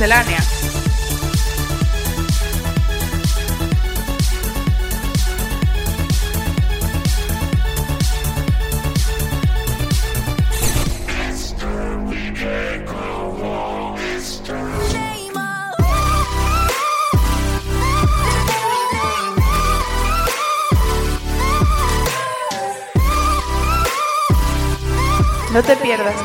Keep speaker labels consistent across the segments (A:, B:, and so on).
A: Miscelánea.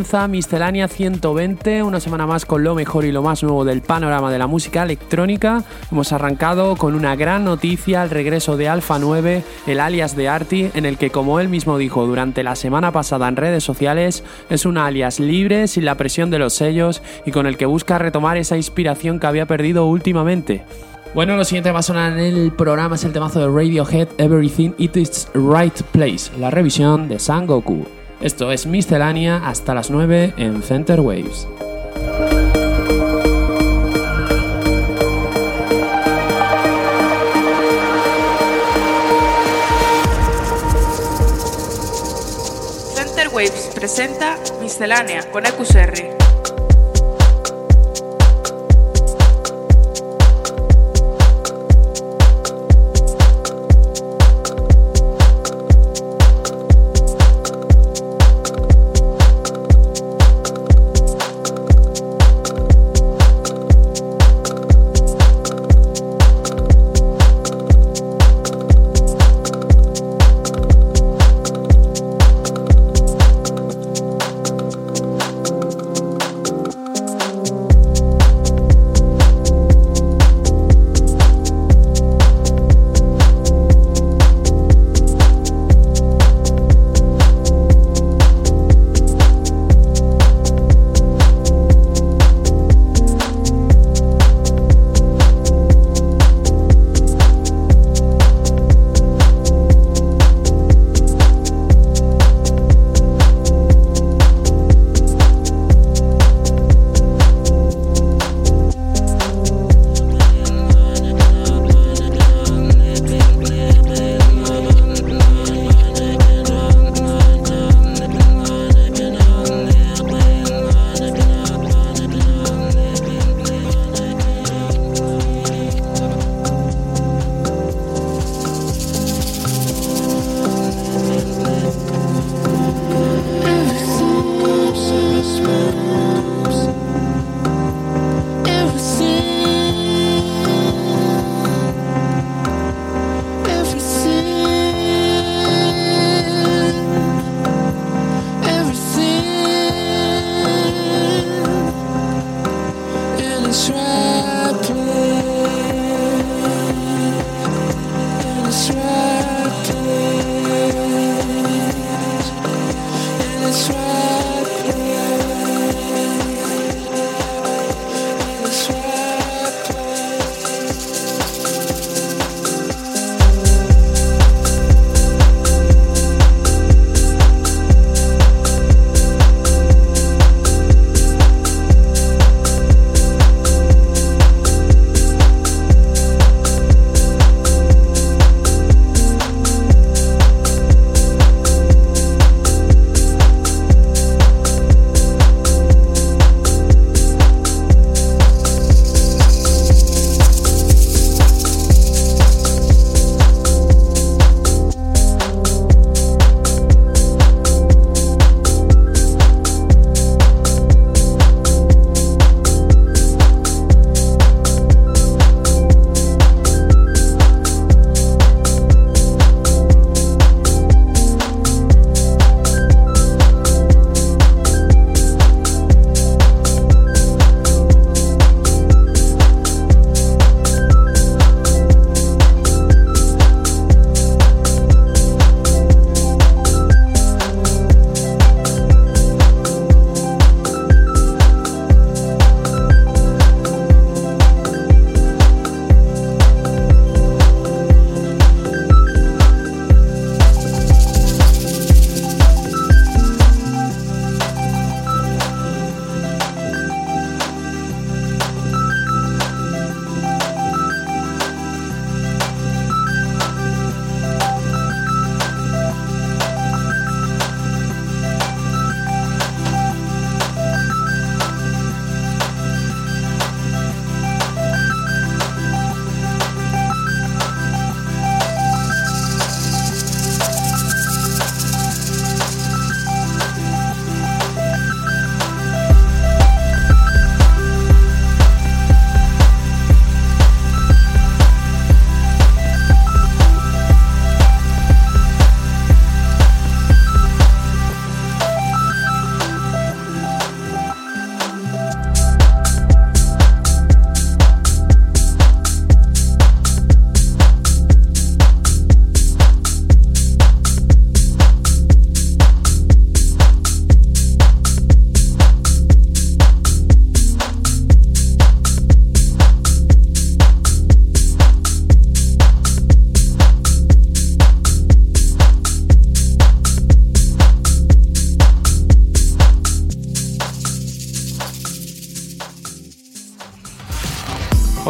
B: Comienza Miscelánea 120, una semana más con lo mejor y lo más nuevo del panorama de la música electrónica. Hemos arrancado con una gran noticia, el regreso de Alpha 9, el alias de Arti, en el que como él mismo dijo durante la semana pasada en redes sociales, es un alias libre, sin la presión de los sellos y con el que busca retomar esa inspiración que había perdido últimamente. Bueno, lo siguiente que va a sonar en el programa es el temazo de Radiohead Everything It Is Right Place, la revisión de Sangoku. Esto es Miscelánea hasta las 9 en Center Waves.
A: Center Waves presenta Miscelánea con EQSR.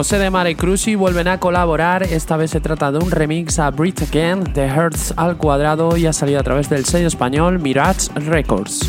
C: José de Mare Cruci vuelven a colaborar, esta vez se trata de un remix a Breathe Again de Hertz al cuadrado y ha salido a través del sello español Mirage Records.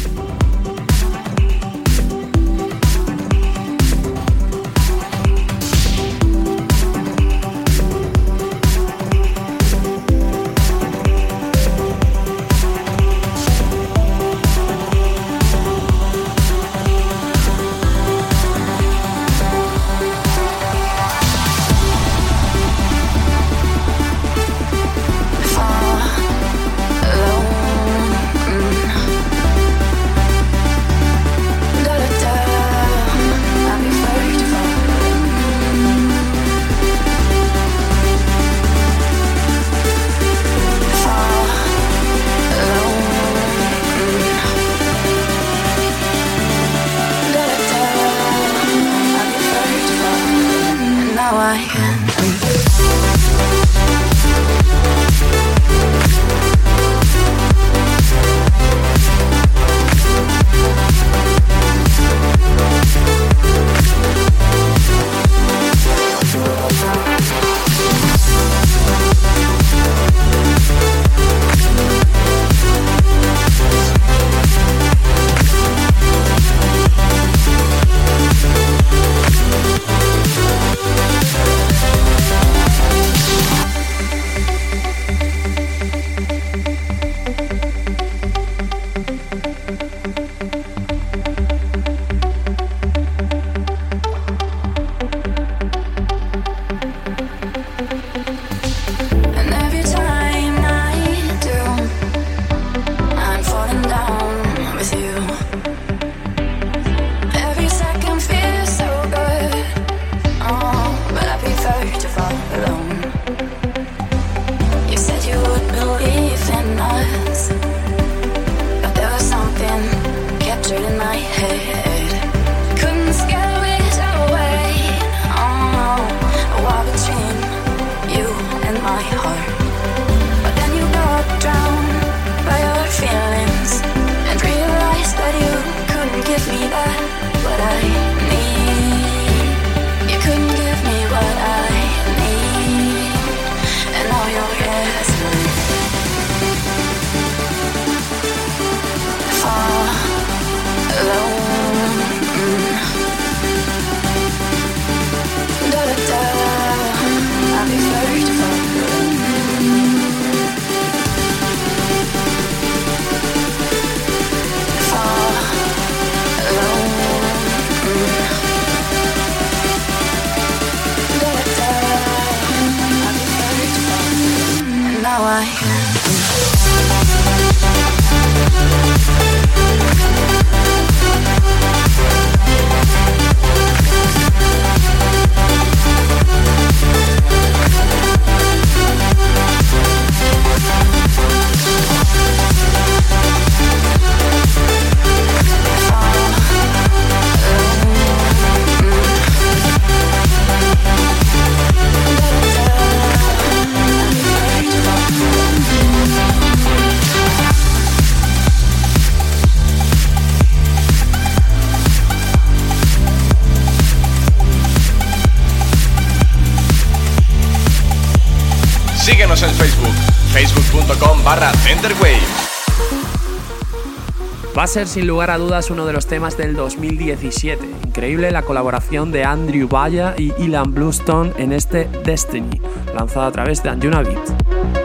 C: Va a ser sin lugar a dudas uno de los temas del 2017. Increíble la colaboración de Andrew Vaya y Ilan Bluestone en este Destiny, lanzado a través de Anjuna Beat.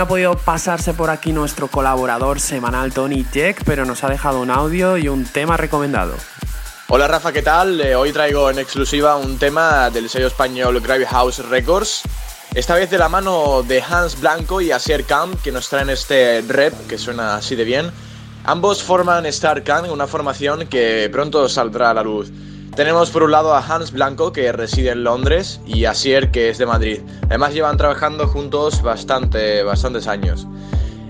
C: No ha podido pasarse por aquí nuestro colaborador semanal Tony Jack, pero nos ha dejado un audio y un tema recomendado.
D: Hola Rafa, ¿qué tal? Eh, hoy traigo en exclusiva un tema del sello español Gravy House Records. Esta vez de la mano de Hans Blanco y Asier Camp, que nos traen este rep que suena así de bien. Ambos forman Star una formación que pronto saldrá a la luz. Tenemos por un lado a Hans Blanco, que reside en Londres, y a Sier, que es de Madrid. Además llevan trabajando juntos bastante, bastantes años.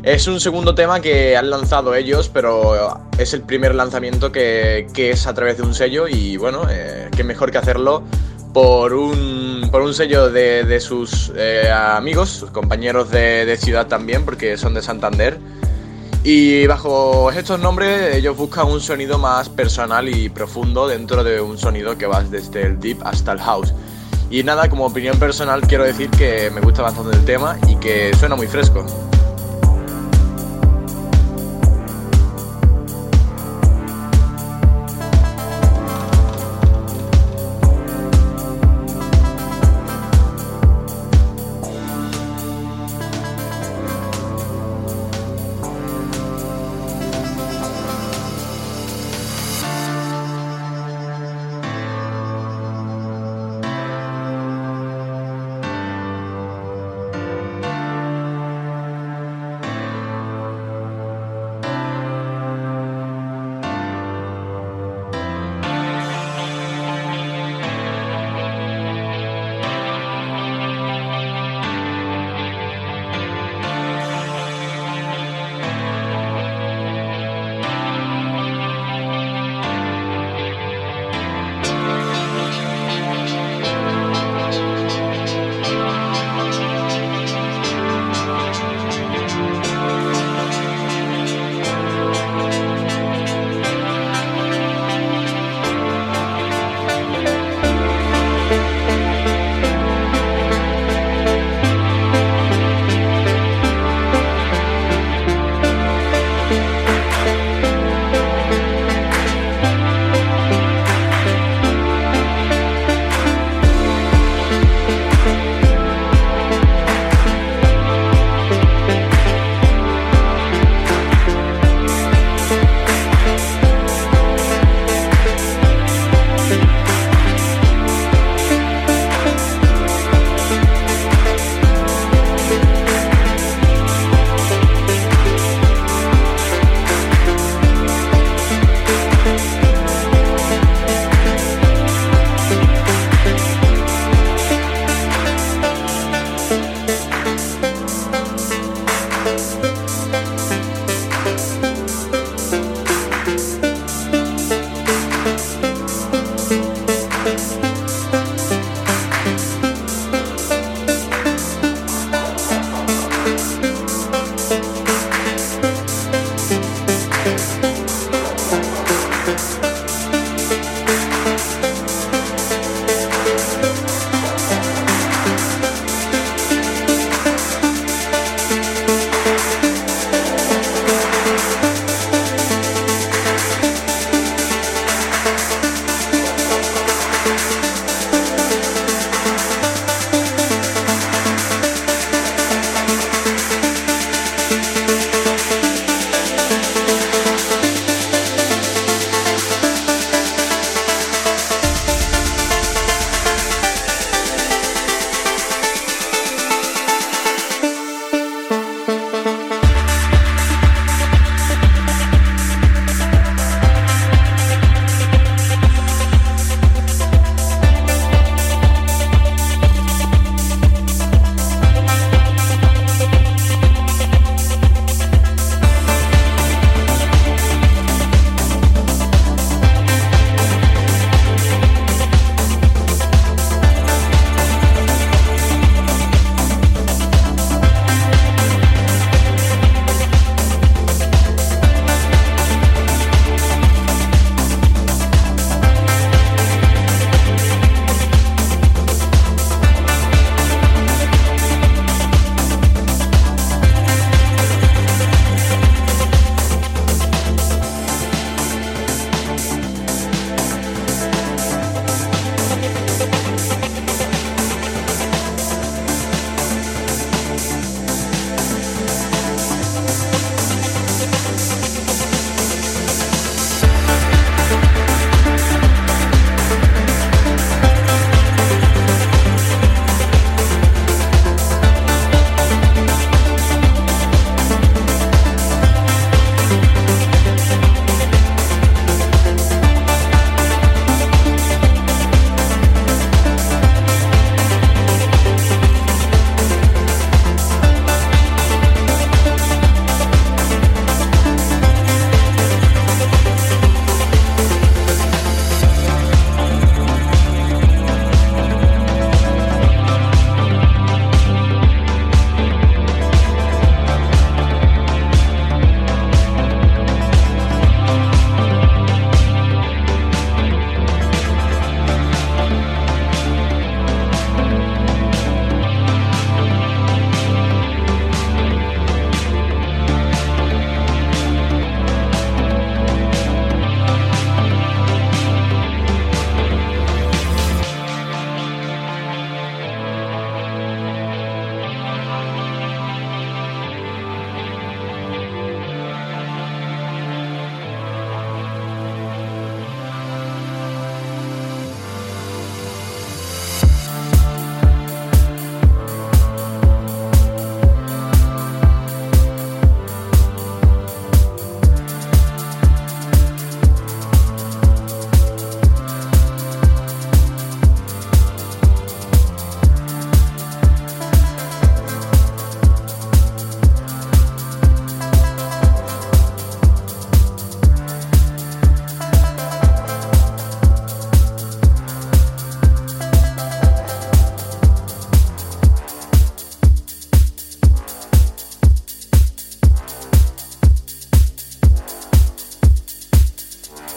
D: Es un segundo tema que han lanzado ellos, pero es el primer lanzamiento que, es a través de un sello y bueno, eh, qué mejor que hacerlo por un, por un sello de, sus eh, amigos, sus compañeros de, de ciudad también, porque son de Santander. Y bajo estos nombres ellos buscan un sonido más personal y profundo dentro de un sonido que va desde el deep hasta el house. Y nada, como opinión personal quiero decir que me gusta bastante el tema y que suena muy fresco.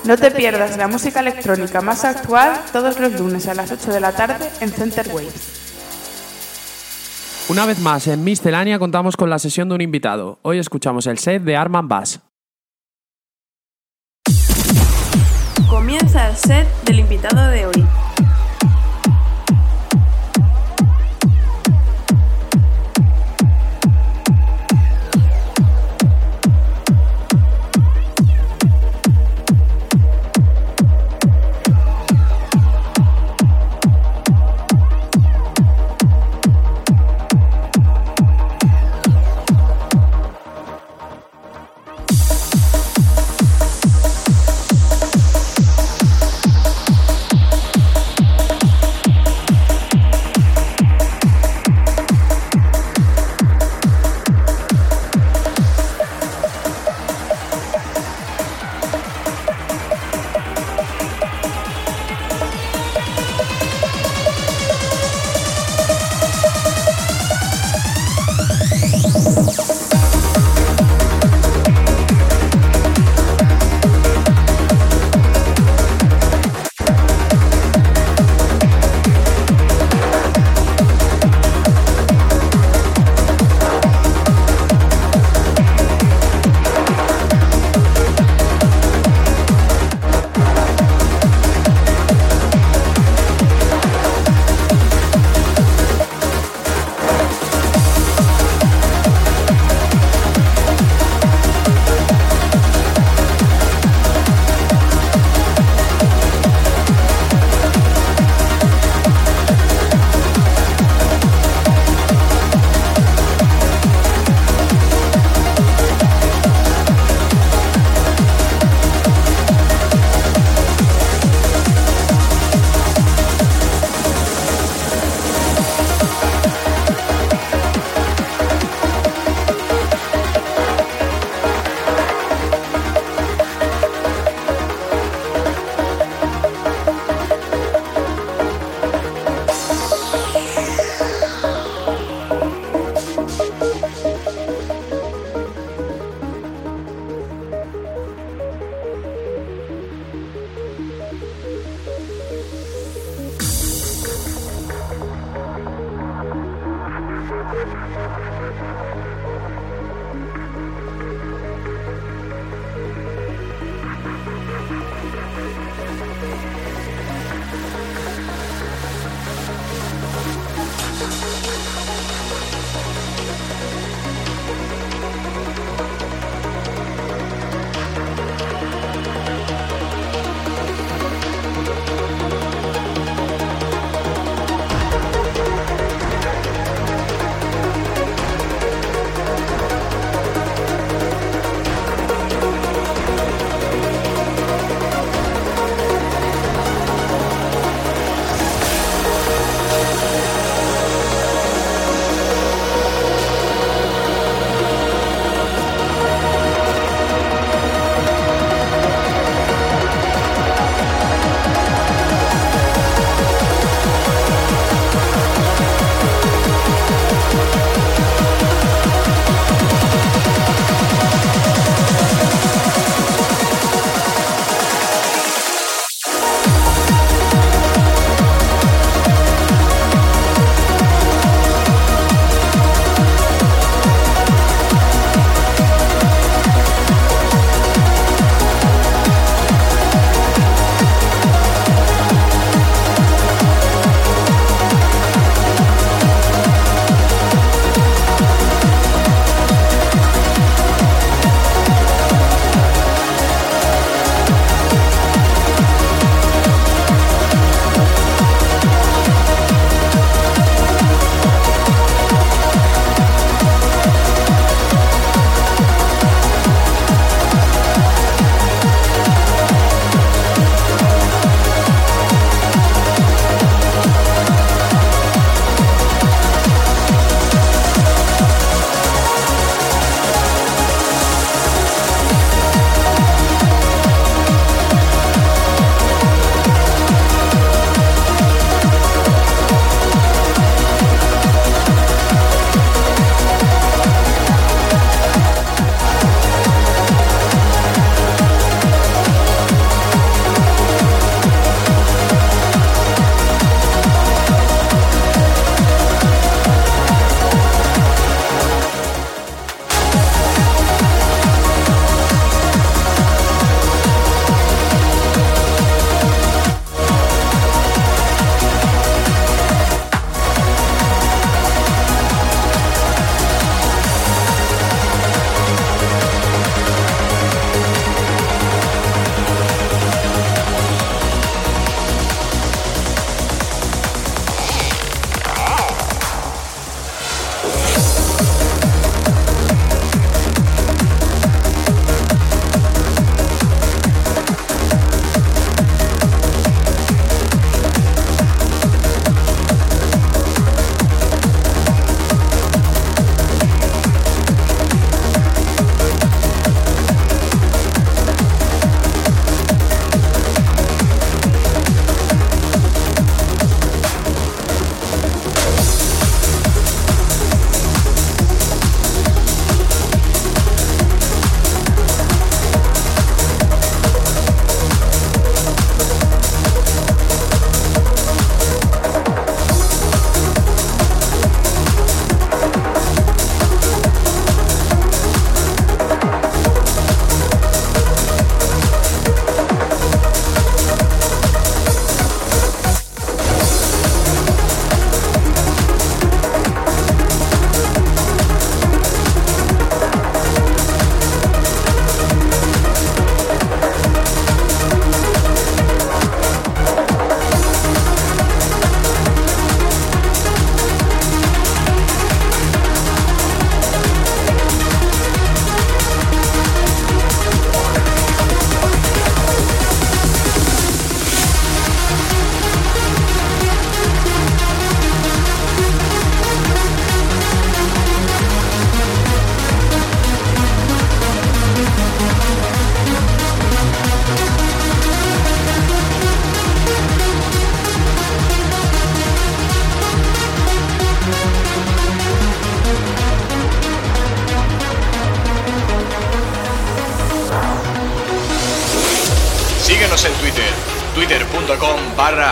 A: No te pierdas la música electrónica más actual todos los lunes a las 8 de la tarde en Center Waves.
B: Una vez más, en Miscelánea contamos con la sesión de un invitado. Hoy escuchamos el set de Arman Bass.
A: Comienza el set del invitado de hoy.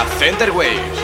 D: Barra centerwaves.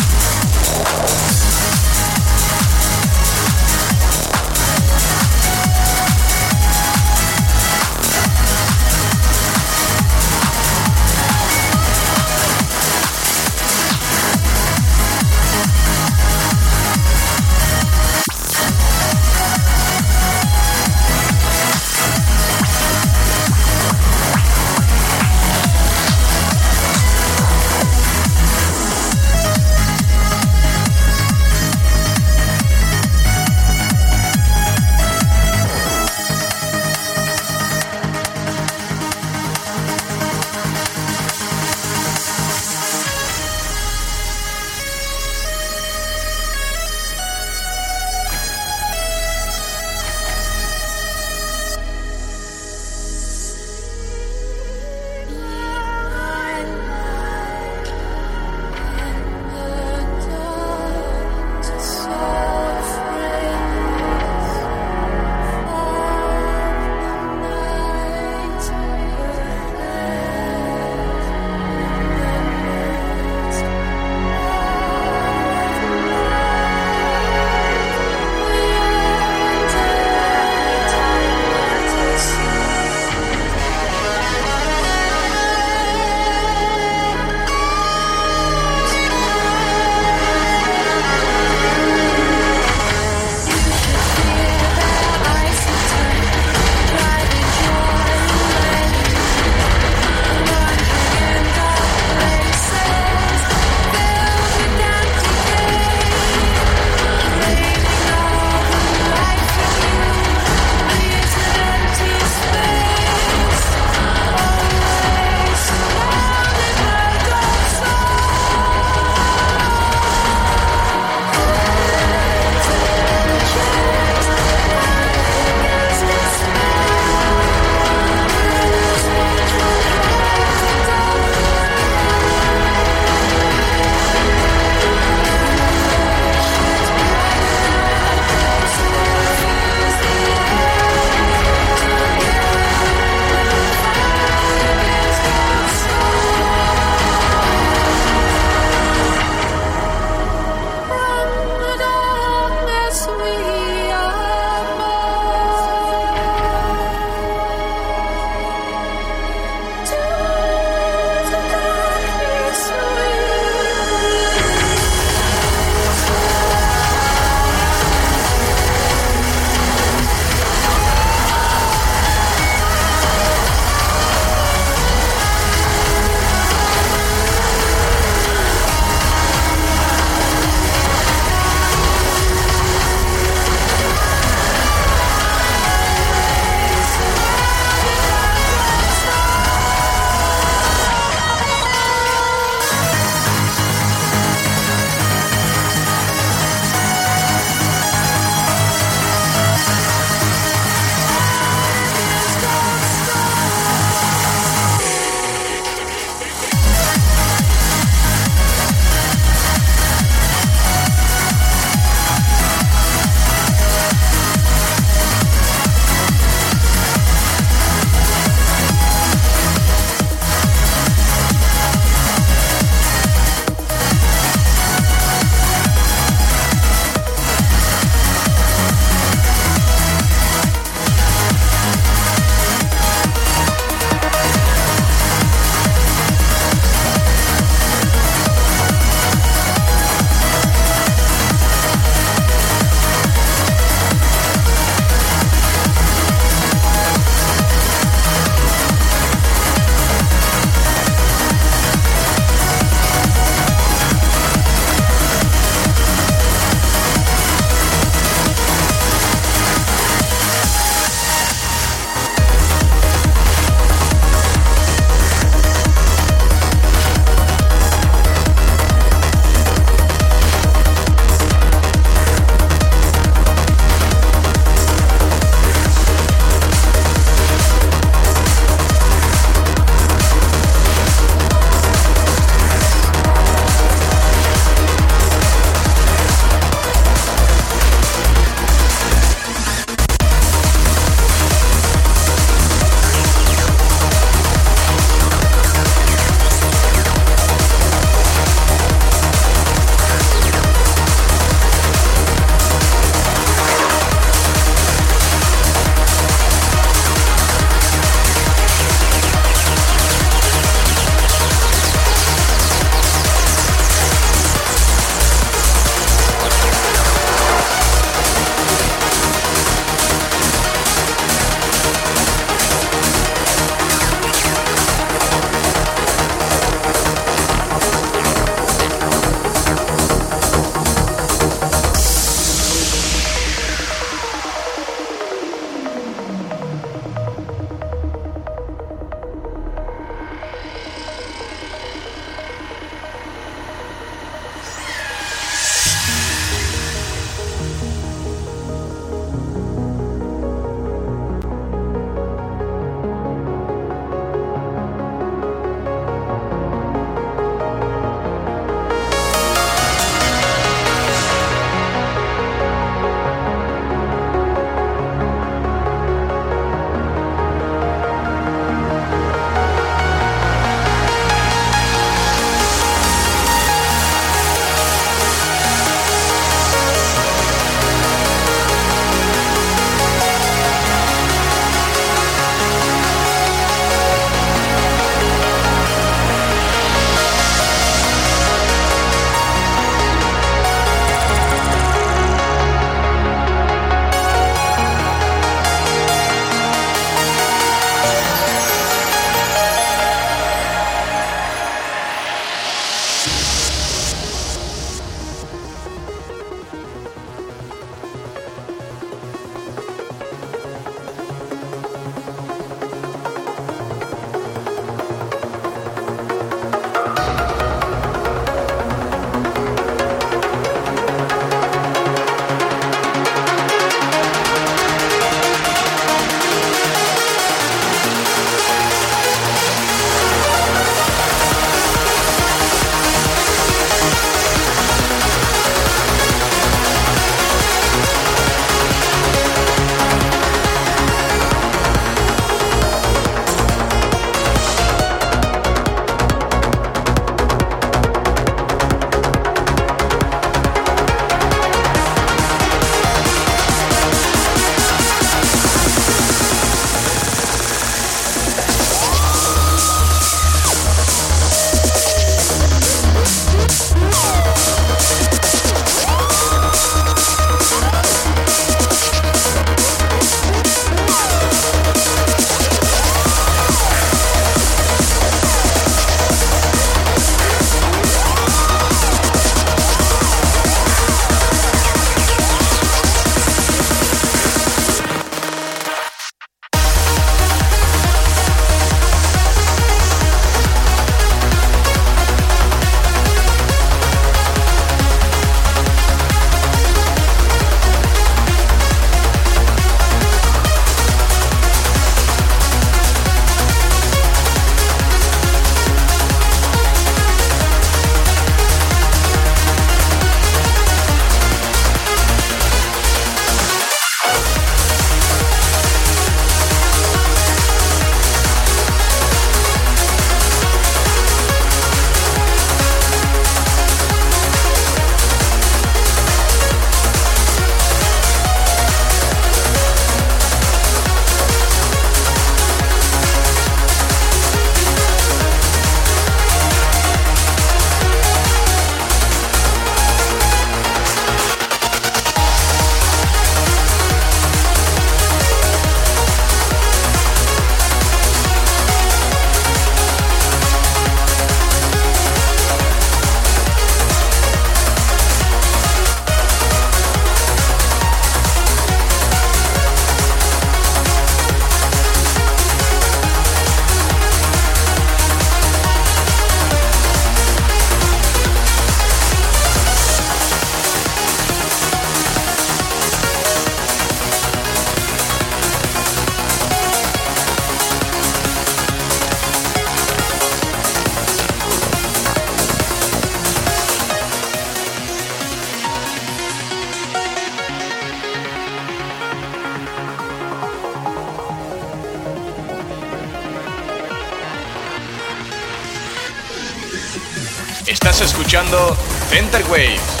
D: Estás escuchando Center Waves.